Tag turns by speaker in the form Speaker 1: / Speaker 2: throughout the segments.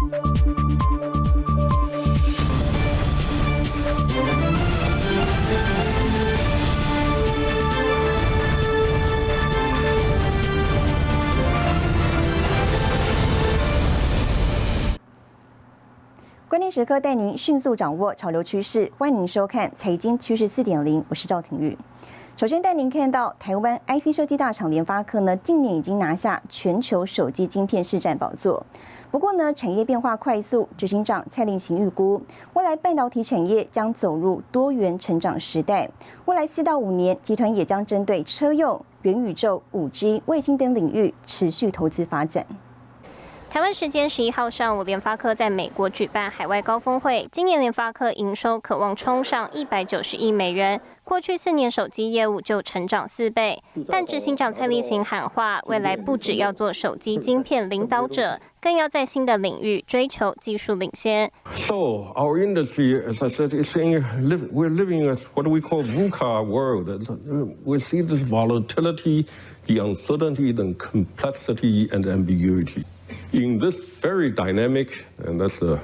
Speaker 1: 关键时刻带您迅速掌握潮流趋势，欢迎您收看《财经趋势四点零》，我是赵廷玉。首先带您看到台湾 IC 设计大厂联发科呢，近年已经拿下全球手机晶片市占宝座。不过呢，产业变化快速，执行长蔡令行预估，未来半导体产业将走入多元成长时代。未来四到五年，集团也将针对车用、元宇宙、五 G、卫星等领域持续投资发展。
Speaker 2: 台湾时间十一号上午，联发科在美国举办海外高峰会。今年联发科营收渴望冲上一百九十亿美元，过去四年手机业务就成长四倍。但执行长蔡立行喊话，未来不只要做手机晶片领导者，更要在新的领域追求技术领先。
Speaker 3: So our industry, as I said, is saying we're living in what we call VUCA world. We see this volatility, the uncertainty, the complexity, and ambiguity. in this very dynamic, and that's a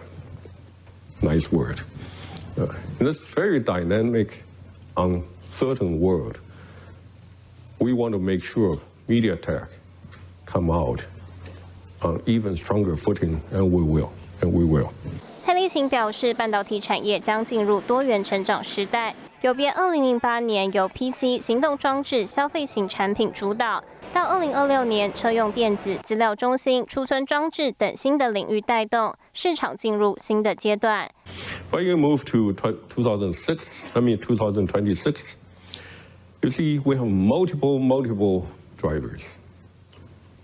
Speaker 3: nice word, uh, in this very dynamic, uncertain world, we want to make sure MediaTek come out on even stronger footing, and we will, and we will.
Speaker 2: 蔡立行表示，半导体产业将进入多元成长时代， 有别二零零八年由 PC 行动装置消费型产品主导。到二零二六年，车用电子、资料中心、储存装置等新的领域带动市场进入新的阶段。
Speaker 3: When you move to 2006, I mean 2026, you see we have multiple, multiple drivers.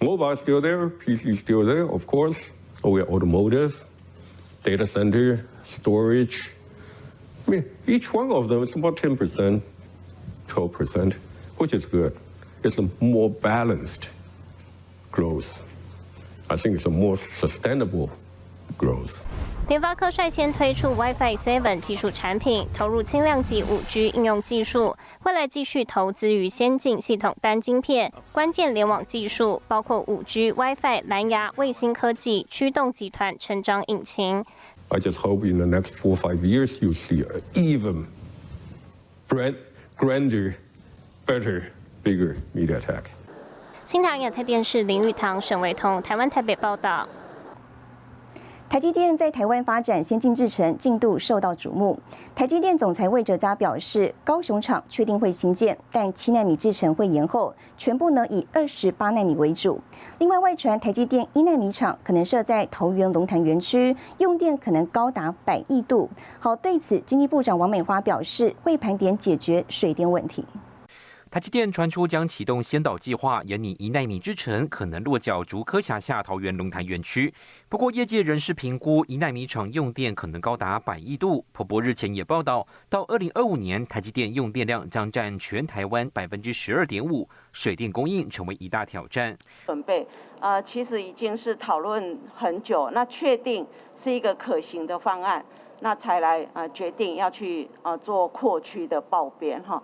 Speaker 3: Mobile still there, PC still there, of course. We are automotive, data center, storage. I mean, each one of them is about 10%, 12%, which is good. It's a more balanced growth. I think it's a more sustainable growth.
Speaker 2: 联发科率先推出 WiFi Seven 技术产品，投入轻量级五 G 应用技术，未来继续投资于先进系统单晶片、关键联网技术，包括五 G、WiFi、蓝牙、卫星科技、驱动集团成长引擎。
Speaker 3: I just hope in the next four or five years you see an even grander, better. bigger media attack。
Speaker 2: 新唐亚太电视林玉堂、沈维彤，台湾台北报道。
Speaker 1: 台积电在台湾发展先进制程进度受到瞩目。台积电总裁魏哲嘉表示，高雄厂确定会新建，但七纳米制程会延后，全部呢以二十八纳米为主。另外，外传台积电一纳米厂可能设在桃园龙潭园区，用电可能高达百亿度。好，对此，经济部长王美花表示，会盘点解决水电问题。
Speaker 4: 台积电传出将启动先导计划，研拟一纳米制程可能落脚竹科辖下桃园龙潭园区。不过，业界人士评估一纳米厂用电可能高达百亿度。彭博日前也报道，到二零二五年，台积电用电量将占全台湾百分之十二点五，水电供应成为一大挑战。
Speaker 5: 准备，呃，其实已经是讨论很久，那确定是一个可行的方案，那才来呃决定要去呃做扩区的报编哈。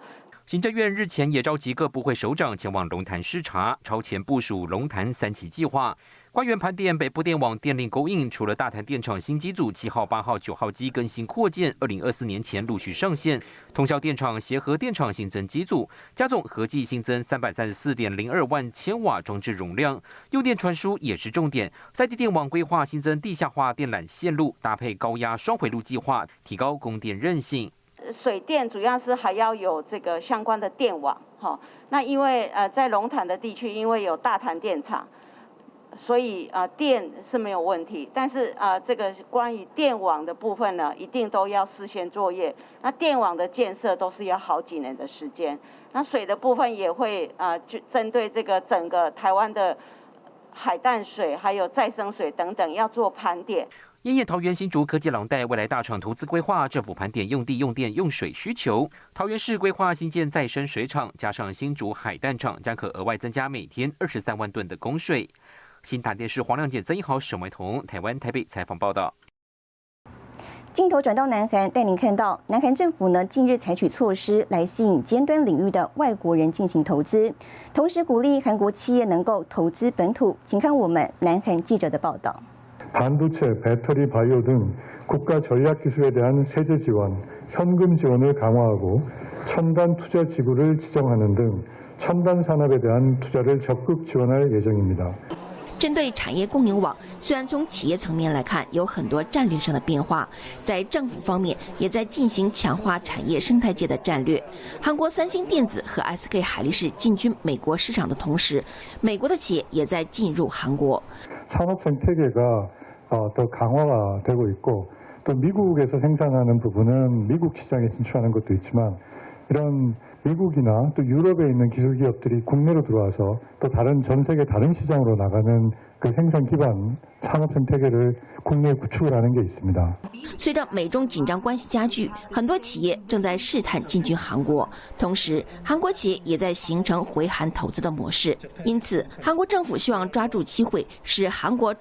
Speaker 4: 行政院日前也召集各部会首长前往龙潭视察，超前部署龙潭三期计划。官员盘点北部电网电力供应，除了大潭电厂新机组七号、八号、九号机更新扩建，二零二四年前陆续上线。通宵电厂协和电厂新增机组，加总合计新增三百三十四点零二万千瓦装置容量。用电传输也是重点，在地电网规划新增地下化电缆线路，搭配高压双回路计划，提高供电韧性。
Speaker 5: 水电主要是还要有这个相关的电网，哈。那因为呃在龙潭的地区，因为有大潭电厂，所以啊电是没有问题。但是啊这个关于电网的部分呢，一定都要事先作业。那电网的建设都是要好几年的时间。那水的部分也会啊就针对这个整个台湾的海淡水还有再生水等等要做盘点。
Speaker 4: 因应桃园新竹科技廊带未来大厂投资规划，政府盘点用地、用电、用水需求。桃园市规划新建再生水厂，加上新竹海淡厂，将可额外增加每天二十三万吨的供水。新台电视黄亮姐、曾一豪、沈维彤，台湾台北采访报道。
Speaker 1: 镜头转到南韩，带您看到南韩政府呢近日采取措施来吸引尖端领域的外国人进行投资，同时鼓励韩国企业能够投资本土。请看我们南韩记者的报道。
Speaker 6: 반도체, 배터리, 바이오 등 국가 전략 기술에 대한 세제 지원, 현금 지원을 강화하고 첨단 투자 지구를 지정하는 등 첨단 산업에 대한 투자를 적극 지원할 예정입니다.
Speaker 7: 针对产业供应网，虽然从企业层面来看有很多战略上的变化，在政府方面也在进行强化产业生态界的战略。韩国三星电子和 SK 海力士进军美国市场的同时，美国的企业也在进入韩国。
Speaker 6: 산업 생태계가더강화가 되고 있고 또 미국에서 생산하는 부분은 미국 시장에 진출하는 것도 있지만 이런 미국이나 또 유럽에 있는 기술 기업들이 국내로 들어와서 또 다른 전 세계 다른 시장으로 나가는 그 생산 기반 산업 생태계를 국내에 구축을 하는 게 있습니다.
Speaker 7: 随着美中紧张关系加剧，很多企业正在试探进军韩国。同时，韩国企业也在形成回韩投资的模式。因此，韩国政府希望抓住机会，使韩国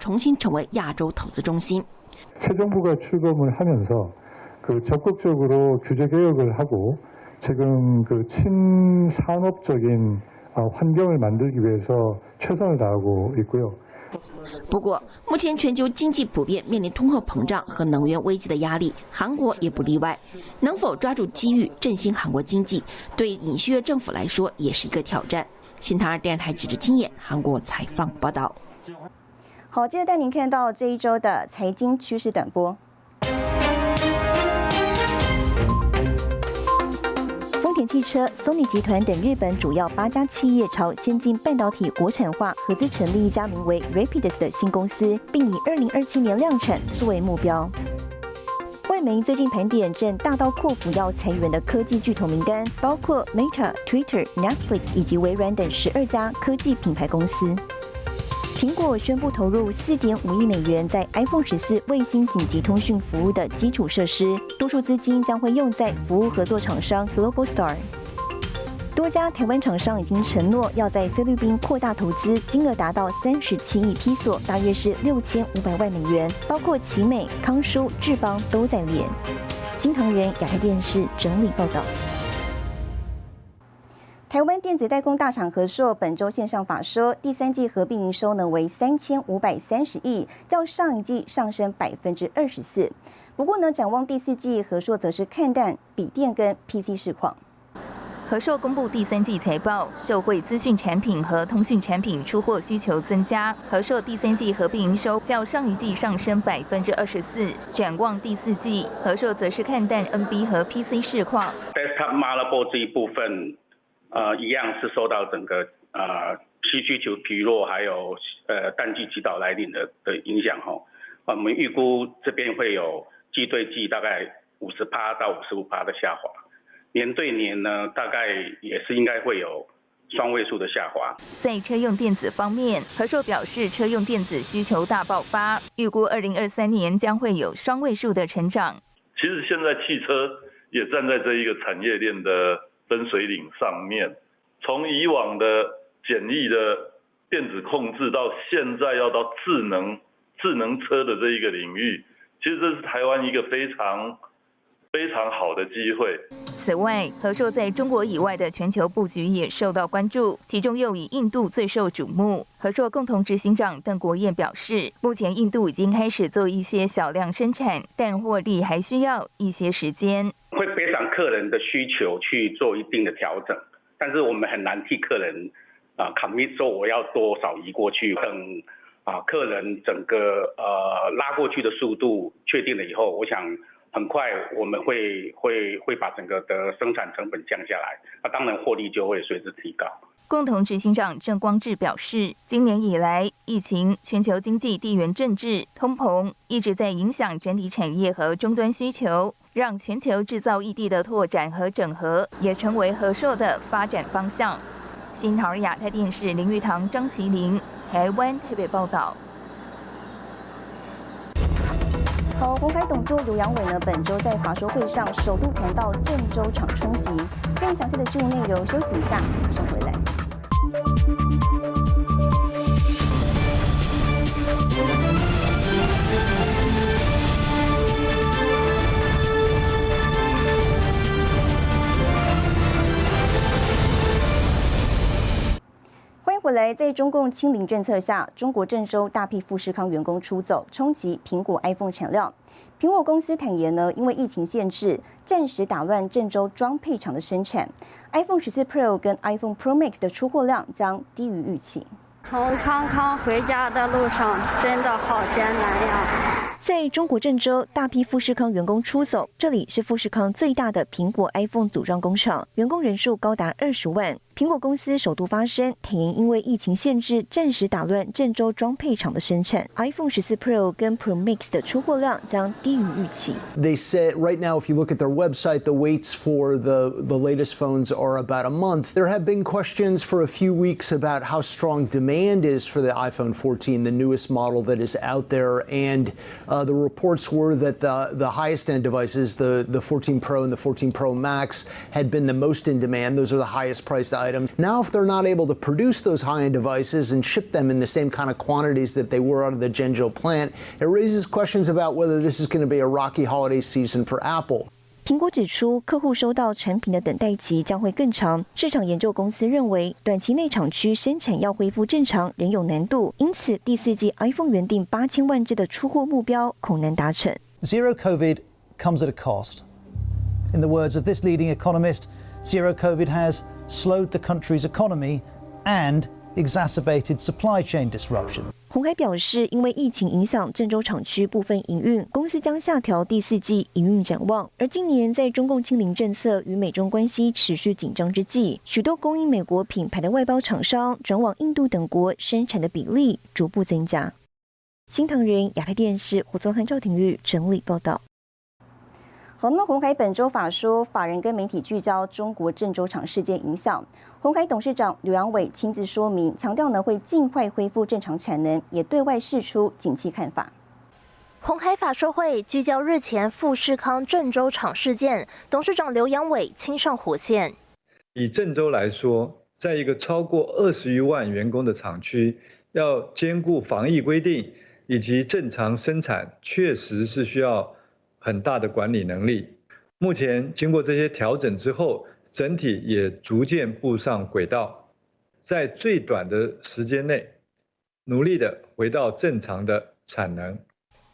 Speaker 6: 새 정부가 출범을 하면서 그 적극적으로 규제 개혁을 하고 지금 그 친산업적인 환경을 만들기 위해서 최선을 다하고 있고요.
Speaker 7: 不过，目前全球经济普遍面临通货膨胀和能源危机的压力，韩国也不例外。能否抓住机遇振兴韩国经济，对尹锡悦政府来说也是一个挑战。新唐二电视台记者金燕，韩国采访报道。
Speaker 1: 好，接着带您看到这一周的财经趋势短波。汽车、索尼集团等日本主要八家企业朝先进半导体国产化合资成立一家名为 Rapidus 的新公司，并以二零二七年量产作为目标。外媒最近盘点正大刀阔斧要裁员的科技巨头名单，包括 Meta、Twitter、Netflix 以及微软等十二家科技品牌公司。苹果宣布投入四点五亿美元在 iPhone 十四卫星紧急通讯服务的基础设施，多数资金将会用在服务合作厂商 Globalstar。多家台湾厂商已经承诺要在菲律宾扩大投资，金额达到三十七亿披索，大约是六千五百万美元，包括奇美、康舒、智邦都在列。新唐人亚太电视整理报道。台湾电子代工大厂和硕本周线上法说，第三季合并营收呢为三千五百三十亿，较上一季上升百分之二十四。不过呢，展望第四季，和硕则是看淡笔电跟 PC 市况。
Speaker 8: 和硕公布第三季财报，受惠资讯产品和通讯产品出货需求增加，和硕第三季合并营收较上一季上升百分之二十四。展望第四季，和硕则是看淡 NB 和 PC 市况。
Speaker 9: Desktop motherboard 这一部分。呃，一样是受到整个呃需需求疲弱，还有呃淡季祈祷来临的的影响哈。我们预估这边会有季对季大概五十趴到五十五趴的下滑，年对年呢大概也是应该会有双位数的下滑。
Speaker 8: 在车用电子方面，和硕表示车用电子需求大爆发，预估二零二三年将会有双位数的成长。
Speaker 10: 其实现在汽车也站在这一个产业链的。分水岭上面，从以往的简易的电子控制，到现在要到智能智能车的这一个领域，其实这是台湾一个非常非常好的机会。
Speaker 8: 此外，和硕在中国以外的全球布局也受到关注，其中又以印度最受瞩目。和硕共同执行长邓国燕表示，目前印度已经开始做一些小量生产，但获利还需要一些时间。
Speaker 9: 客人的需求去做一定的调整，但是我们很难替客人啊 commit 说我要多少移过去，等啊客人整个呃拉过去的速度确定了以后，我想很快我们会会会把整个的生产成本降下来，那当然获利就会随之提高。
Speaker 8: 共同执行长郑光志表示，今年以来，疫情、全球经济、地缘政治、通膨一直在影响整体产业和终端需求。让全球制造异地的拓展和整合也成为和硕的发展方向。新桃亚太电视林玉堂、张麒麟，台湾特别报道。
Speaker 1: 好，红海董座刘阳伟呢，本周在华说会上首度谈到郑州厂冲击，更详细的新闻内容，休息一下，马上回来。
Speaker 11: 来，在中共清零政策下，中国郑州大批富士康员工出走，冲击苹果 iPhone 产量。苹果公司坦言呢，因为疫情限制，暂时打乱郑州装配厂的生产，iPhone 十四 Pro 跟 iPhone Pro Max 的出货量将低于预期。
Speaker 12: 从康康回家的路上，真的好艰难呀。
Speaker 11: 在中国郑州，大批富士康员工出走，这里是富士康最大的苹果 iPhone 组装工厂，员工人数高达二十万。苹果公司首度发声，坦言因为疫情限制，暂时打乱郑州装配厂的生产，iPhone 十四 Pro 跟 Pro Max 的出货量将低于预期。
Speaker 13: They said right now, if you look at their website, the waits for the the latest phones are about a month. There have been questions for a few weeks about how strong demand is for the iPhone 14, the newest model that is out there, and uh, the reports were that the, the highest end devices, the, the 14 Pro and the 14 Pro Max, had been the most in demand. Those are the highest priced items. Now, if they're not able to produce those high end devices and ship them in the same kind of quantities that they were out of the Zhengzhou plant, it raises questions about whether this is going to be a rocky holiday season for Apple.
Speaker 11: 苹果指出，客户收到产品的等待期将会更长。市场研究公司认为，短期内厂区生产要恢复正常仍有难度，因此第四季 iPhone 原定八千万只的出货目标恐难达成。
Speaker 14: Zero COVID comes at a cost. In the words of this leading economist, zero COVID has slowed the country's economy and exacerbated supply chain disruption.
Speaker 11: 红海表示，因为疫情影响郑州厂区部分营运，公司将下调第四季营运展望。而今年在中共清零政策与美中关系持续紧张之际，许多供应美国品牌的外包厂商转往印度等国生产的比例逐步增加。新唐人亚太电视胡宗汉、赵廷玉整理报道。好，那么红海本周法说，法人跟媒体聚焦中国郑州厂事件影响。红海董事长刘阳伟亲自说明，强调呢会尽快恢复正常产能，也对外释出景气看法。
Speaker 15: 红海法说会聚焦日前富士康郑州厂事件，董事长刘阳伟亲上火线。
Speaker 16: 以郑州来说，在一个超过二十余万员工的厂区，要兼顾防疫规定以及正常生产，确实是需要。很大的管理能力。目前经过这些调整之后，整体也逐渐步上轨道，在最短的时间内，努力的回到正常的产能。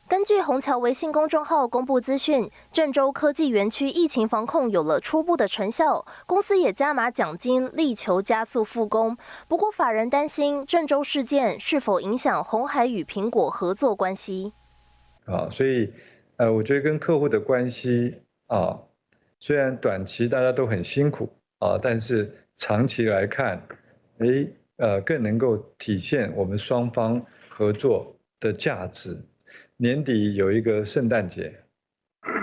Speaker 15: 根据虹桥微信公众号公布资讯，郑州科技园区疫情防控有了初步的成效，公司也加码奖金，力求加速复工。不过，法人担心郑州事件是否影响红海与苹果合作关系。
Speaker 16: 啊，所以。呃，我觉得跟客户的关系啊，虽然短期大家都很辛苦啊，但是长期来看，哎，呃，更能够体现我们双方合作的价值。年底有一个圣诞节，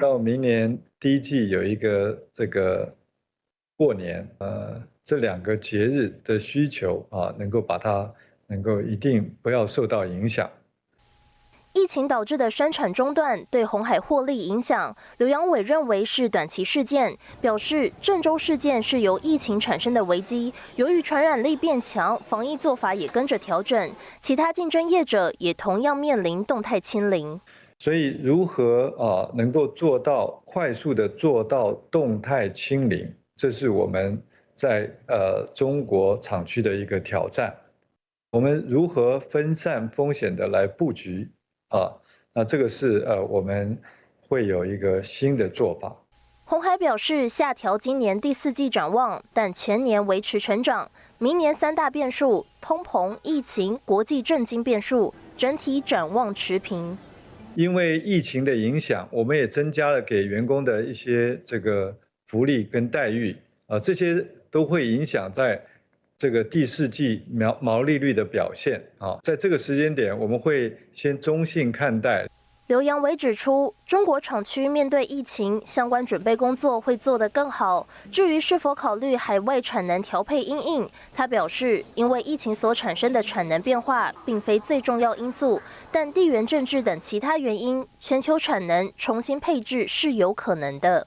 Speaker 16: 到明年第一季有一个这个过年，呃，这两个节日的需求啊，能够把它能够一定不要受到影响。
Speaker 15: 疫情导致的生产中断对红海获利影响，刘阳伟认为是短期事件，表示郑州事件是由疫情产生的危机，由于传染力变强，防疫做法也跟着调整，其他竞争业者也同样面临动态清零。
Speaker 16: 所以如何啊能够做到快速的做到动态清零，这是我们在呃中国厂区的一个挑战。我们如何分散风险的来布局？啊，那这个是呃，我们会有一个新的做法。
Speaker 15: 红海表示下调今年第四季展望，但全年维持成长。明年三大变数：通膨、疫情、国际震惊变数，整体展望持平。
Speaker 16: 因为疫情的影响，我们也增加了给员工的一些这个福利跟待遇啊，这些都会影响在。这个第四季毛毛利率的表现啊，在这个时间点，我们会先中性看待。
Speaker 15: 刘扬伟指出，中国厂区面对疫情相关准备工作会做得更好。至于是否考虑海外产能调配因应，他表示，因为疫情所产生的产能变化并非最重要因素，但地缘政治等其他原因，全球产能重新配置是有可能的。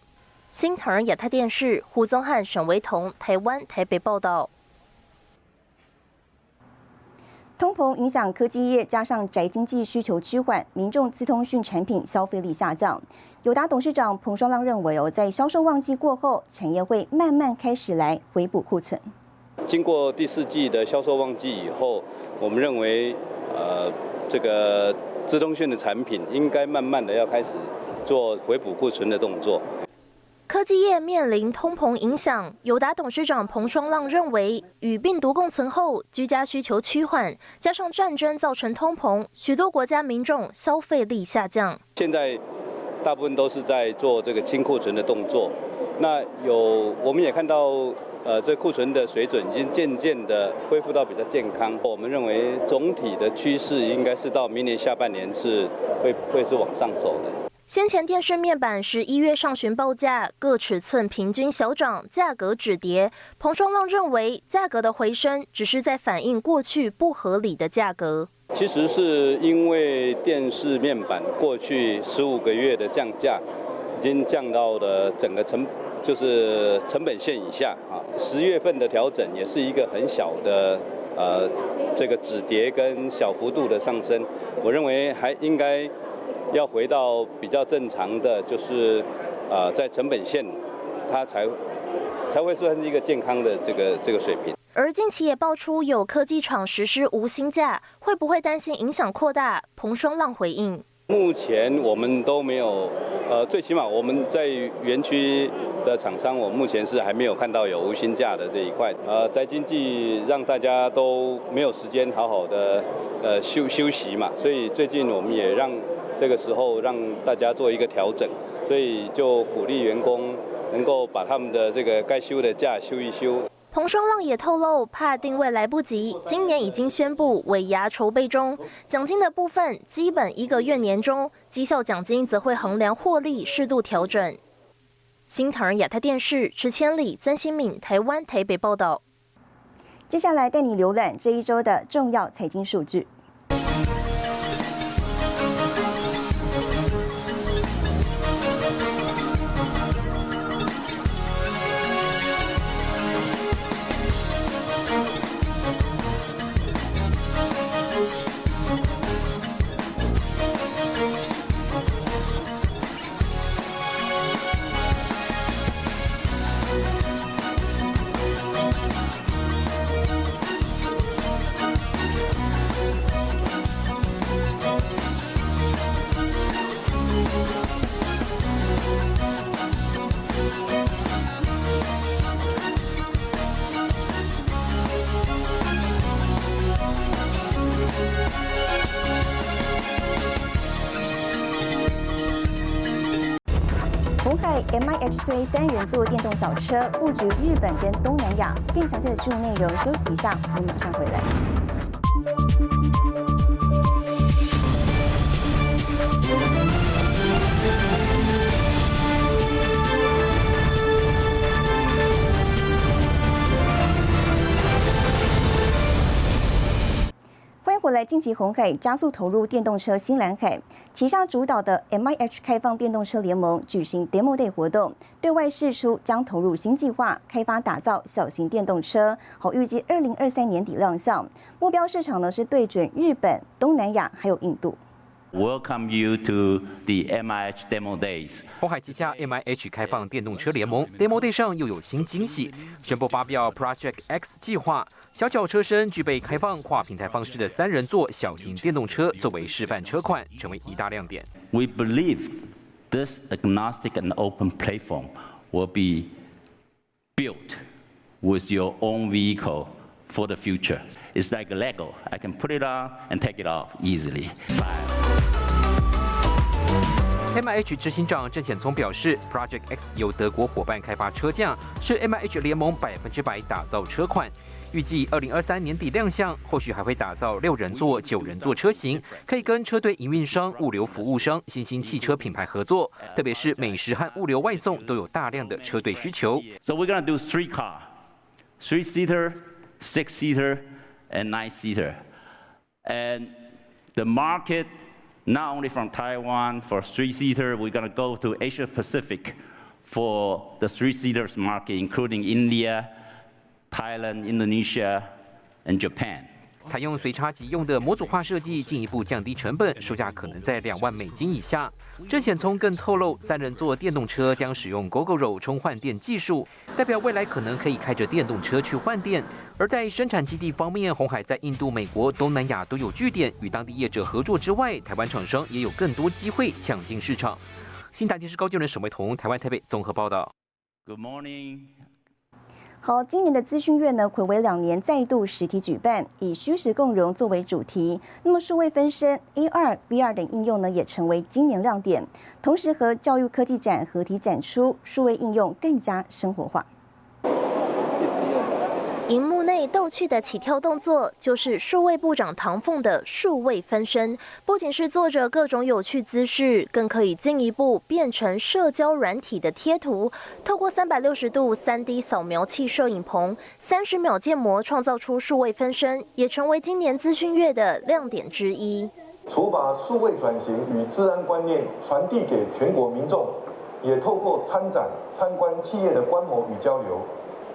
Speaker 15: 新唐人亚太电视胡宗汉、沈维彤，台湾台北报道。
Speaker 11: 通膨影响科技业，加上宅经济需求趋缓，民众资通讯产品消费力下降。友达董事长彭双浪认为，哦，在销售旺季过后，产业会慢慢开始来回补库存。
Speaker 17: 经过第四季的销售旺季以后，我们认为，呃，这个资通讯的产品应该慢慢的要开始做回补库存的动作。
Speaker 15: 科技业面临通膨影响，友达董事长彭双浪认为，与病毒共存后，居家需求趋缓，加上战争造成通膨，许多国家民众消费力下降。
Speaker 17: 现在大部分都是在做这个清库存的动作。那有我们也看到，呃，这库存的水准已经渐渐的恢复到比较健康。我们认为总体的趋势应该是到明年下半年是会会是往上走的。
Speaker 15: 先前电视面板十一月上旬报价各尺寸平均小涨，价格止跌。彭双浪认为，价格的回升只是在反映过去不合理的价格。
Speaker 17: 其实是因为电视面板过去十五个月的降价，已经降到了整个成就是成本线以下啊。十月份的调整也是一个很小的呃这个止跌跟小幅度的上升。我认为还应该。要回到比较正常的，就是呃，在成本线，它才才会算是一个健康的这个这个水平。
Speaker 15: 而近期也爆出有科技厂实施无薪假，会不会担心影响扩大？彭双浪回应：
Speaker 17: 目前我们都没有，呃，最起码我们在园区的厂商，我目前是还没有看到有无薪假的这一块。呃，在经济让大家都没有时间好好的呃休休息嘛，所以最近我们也让。这个时候让大家做一个调整，所以就鼓励员工能够把他们的这个该休的假休一休。
Speaker 15: 彭双浪也透露，怕定位来不及，今年已经宣布尾牙筹备中，奖金的部分基本一个月年终，绩效奖金则会衡量获利适度调整。新唐亚太电视池千里、曾新敏，台湾台北报道。
Speaker 1: 接下来带你浏览这一周的重要财经数据。推三人座电动小车布局日本跟东南亚，更详细的新闻内容，休息一下，我们马上回来。近期红海加速投入电动车新蓝海，旗下主导的 MIH 开放电动车联盟举行 Demo Day 活动，对外释出将投入新计划，开发打造小型电动车，好预计二零二三年底亮相。目标市场呢是对准日本、东南亚还有印度。
Speaker 18: Welcome you to the MIH Demo Days。
Speaker 4: 红海旗下 MIH 开放电动车联盟 Demo Day 上又有新惊喜，宣布发表 Project X 计划，小巧车身具备开放跨平台方式的三人座小型电动车作为示范车款，成为一大亮点。
Speaker 18: We believe this agnostic and open platform will be built with your own vehicle for the future. It's like a Lego. I can put it on and take it off easily.
Speaker 4: MIH 执行长郑显聪表示，Project X 由德国伙伴开发车架，是 MIH 联盟百分之百打造车款，预计二零二三年底亮相。后续还会打造六人座、九人座车型，可以跟车队营运商、物流服务商、新兴汽车品牌合作，特别是美食和物流外送都有大量的车队需求。
Speaker 18: So we're gonna do three car, three seater, six seater, and nine seater, and the market. not only from Taiwan for three-seater, we're going to go to Asia Pacific for the three-seaters market, including India, Thailand, Indonesia, and Japan.
Speaker 4: 采用随插即用的模组化设计，进一步降低成本，售价可能在两万美金以下。郑显聪更透露，三人座电动车将使用 GoGoRo 充换电技术，代表未来可能可以开着电动车去换电。而在生产基地方面，红海在印度、美国、东南亚都有据点，与当地业者合作之外，台湾厂商也有更多机会抢进市场。新台电视高就人沈伟彤，台湾台北综合报道。
Speaker 18: Good morning。
Speaker 1: 好，今年的资讯月呢，暌违两年再度实体举办，以虚实共融作为主题。那么数位分身、A 二、VR 等应用呢，也成为今年亮点。同时和教育科技展合体展出，数位应用更加生活化。
Speaker 15: 内逗趣的起跳动作，就是数位部长唐凤的数位分身。不仅是做着各种有趣姿势，更可以进一步变成社交软体的贴图。透过三百六十度三 D 扫描器摄影棚，三十秒建模创造出数位分身，也成为今年资讯月的亮点之一。
Speaker 19: 除把数位转型与治安观念传递给全国民众，也透过参展参观企业的观摩与交流。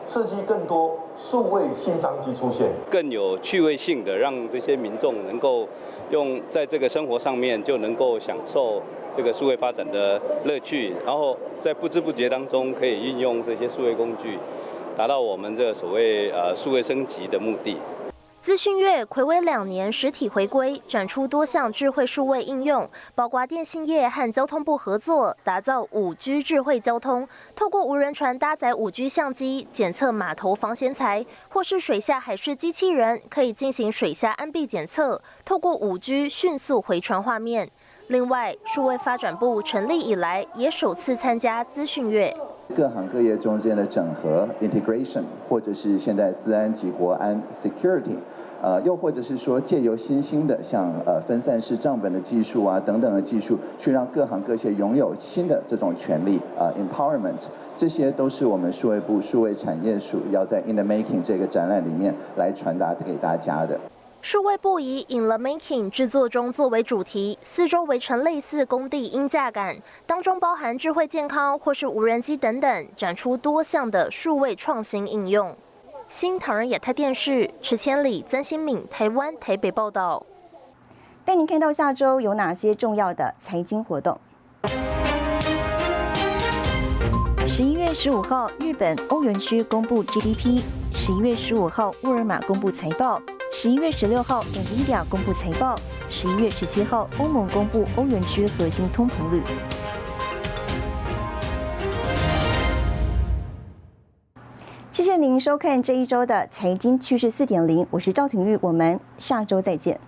Speaker 19: 刺激更多数位新商机出现，
Speaker 17: 更有趣味性的，让这些民众能够用在这个生活上面就能够享受这个数位发展的乐趣，然后在不知不觉当中可以运用这些数位工具，达到我们这个所谓呃数位升级的目的。
Speaker 15: 资讯月暌违两年实体回归，展出多项智慧数位应用，包括电信业和交通部合作，打造五 G 智慧交通。透过无人船搭载五 G 相机，检测码头防咸材，或是水下海事机器人，可以进行水下安壁检测。透过五 G 迅速回传画面。另外，数位发展部成立以来，也首次参加资讯月。
Speaker 20: 各行各业中间的整合 （integration），或者是现在治安及国安 （security），呃，又或者是说借由新兴的像呃分散式账本的技术啊等等的技术，去让各行各业拥有新的这种权利啊 （empowerment），这些都是我们数位部数位产业署要在 In the Making 这个展览里面来传达给大家的。
Speaker 15: 数位部以 In the Making 制作中作为主题，四周围成类似工地音架感，当中包含智慧健康或是无人机等等，展出多项的数位创新应用。新唐人亚太电视池千里、曾新敏，台湾台北报道。
Speaker 1: 带您看到下周有哪些重要的财经活动。十一月十五号，日本欧元区公布 GDP；十一月十五号，沃尔玛公布财报。十一月十六号，NVIDIA 公布财报；十一月十七号，欧盟公布欧元区核心通膨率。谢谢您收看这一周的财经趋势四点零，我是赵廷玉，我们下周再见。